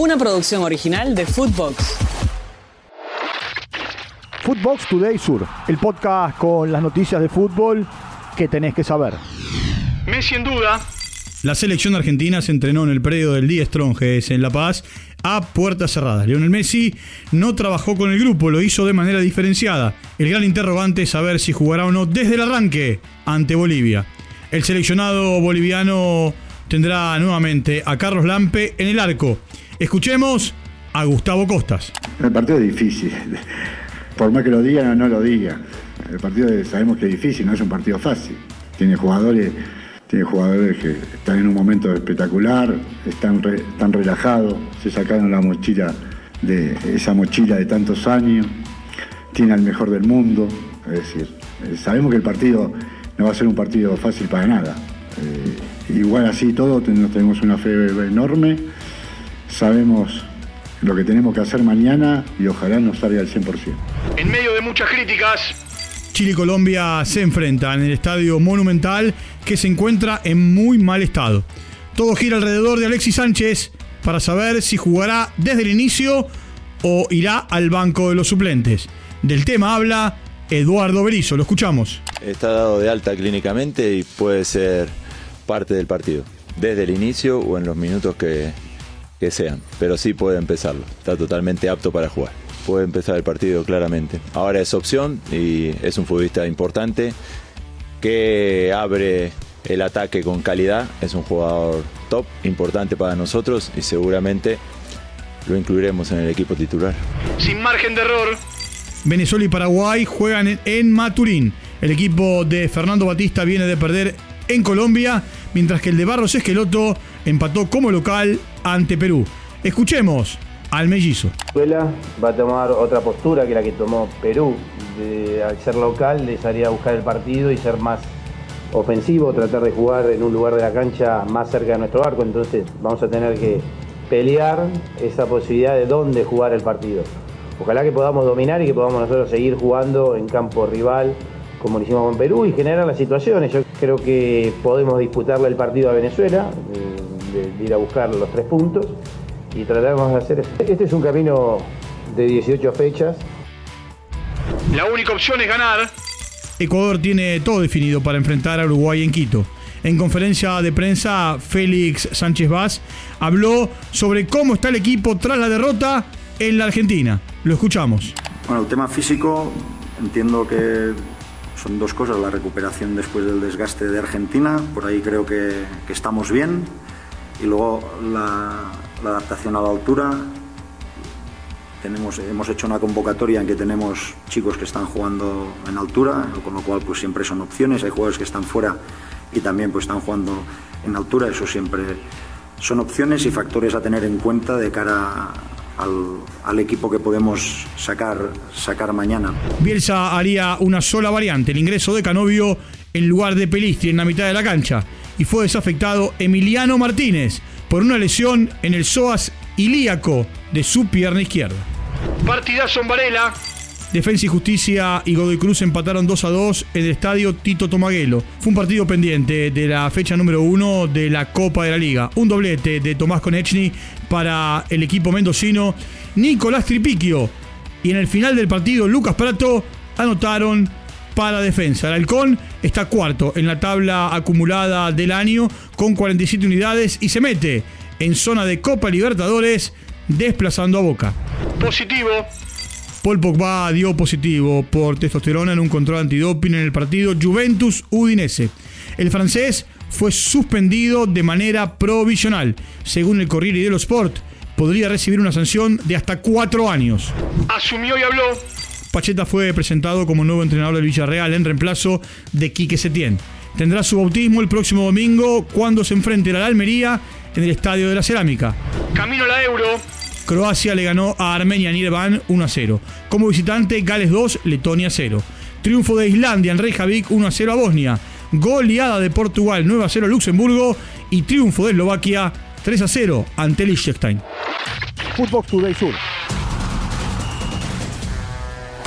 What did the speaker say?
Una producción original de Footbox. Footbox Today Sur, el podcast con las noticias de fútbol que tenés que saber. Messi en duda. La selección argentina se entrenó en el predio del Die Stronges en La Paz a puertas cerradas. Lionel Messi no trabajó con el grupo, lo hizo de manera diferenciada. El gran interrogante es saber si jugará o no desde el arranque ante Bolivia. El seleccionado boliviano tendrá nuevamente a Carlos Lampe en el arco. Escuchemos a Gustavo Costas. El partido es difícil. Por más que lo digan o no lo digan. El partido sabemos que es difícil, no es un partido fácil. Tiene jugadores, tiene jugadores que están en un momento espectacular, están, están relajados, se sacaron la mochila de esa mochila de tantos años, tiene al mejor del mundo. Es decir, eh, sabemos que el partido no va a ser un partido fácil para nada. Eh, igual así todo, tenemos una fe enorme, sabemos lo que tenemos que hacer mañana y ojalá nos salga al 100%. En medio de muchas críticas, Chile y Colombia se enfrentan en el estadio Monumental que se encuentra en muy mal estado. Todo gira alrededor de Alexis Sánchez para saber si jugará desde el inicio o irá al banco de los suplentes. Del tema habla Eduardo Berizzo, lo escuchamos. Está dado de alta clínicamente y puede ser parte del partido, desde el inicio o en los minutos que, que sean, pero sí puede empezarlo, está totalmente apto para jugar. Puede empezar el partido claramente. Ahora es opción y es un futbolista importante que abre el ataque con calidad, es un jugador top, importante para nosotros y seguramente lo incluiremos en el equipo titular. sin margen de error. Venezuela y Paraguay juegan en- Maturín. El equipo de Fernando Batista viene de perder en Colombia, mientras que el de Barros Esqueloto empató como local ante Perú. Escuchemos al mellizo. Venezuela va a tomar otra postura que la que tomó Perú. Al ser local, les haría buscar el partido y ser más ofensivo, tratar de jugar en un lugar de la cancha más cerca de nuestro arco. Entonces, vamos a tener que pelear esa posibilidad de dónde jugar el partido. Ojalá que podamos dominar y que podamos nosotros seguir jugando en campo rival como lo hicimos con Perú y generar las situaciones. Yo creo que podemos disputarle el partido a Venezuela, de- de- de ir a buscar los tres puntos y tratamos de hacer eso. Este es un camino de 18 fechas. La única opción es ganar. Ecuador tiene todo definido para enfrentar a Uruguay en Quito. En conferencia de prensa, Félix Sánchez Vaz habló sobre cómo está el equipo tras la derrota en la Argentina. Lo escuchamos. Bueno, el tema físico entiendo que son dos cosas, la recuperación después del desgaste de Argentina, por ahí creo que, que estamos bien, y luego la, adaptación a la altura. Tenemos, hemos hecho una convocatoria en que tenemos chicos que están jugando en altura, con lo cual pues siempre son opciones, hay jugadores que están fuera y también pues están jugando en altura, eso siempre son opciones y factores a tener en cuenta de cara al, equipo que podemos sacar, sacar mañana. Bielsa haría una sola variante, el ingreso de Canovio en lugar de Pelistri en la mitad de la cancha. Y fue desafectado Emiliano Martínez por una lesión en el psoas ilíaco de su pierna izquierda. Partidazo en Varela. Defensa y Justicia y Godoy Cruz empataron 2 a 2 en el estadio Tito Tomaguelo. Fue un partido pendiente de la fecha número 1 de la Copa de la Liga. Un doblete de Tomás Konechny para el equipo mendocino. Nicolás Tripiquio y en el final del partido Lucas Prato anotaron para defensa. El Halcón está cuarto en la tabla acumulada del año con 47 unidades y se mete en zona de Copa Libertadores desplazando a Boca. Positivo. Paul Pogba dio positivo por testosterona en un control antidoping en el partido Juventus-Udinese. El francés fue suspendido de manera provisional. Según el Corriere dello Sport, podría recibir una sanción de hasta cuatro años. Asumió y habló. Pacheta fue presentado como nuevo entrenador del Villarreal en reemplazo de Quique Setién. Tendrá su bautismo el próximo domingo cuando se enfrente a la Almería en el Estadio de la Cerámica. Camino a la Euro. Croacia le ganó a Armenia en Yerevan 1 a 0. Como visitante, Gales 2, Letonia 0. Triunfo de Islandia en Reykjavik 1 a 0 a Bosnia. Goleada de Portugal 9 a 0 a Luxemburgo. Y triunfo de Eslovaquia 3 a 0 ante Liechtenstein. Footbox Today Sur.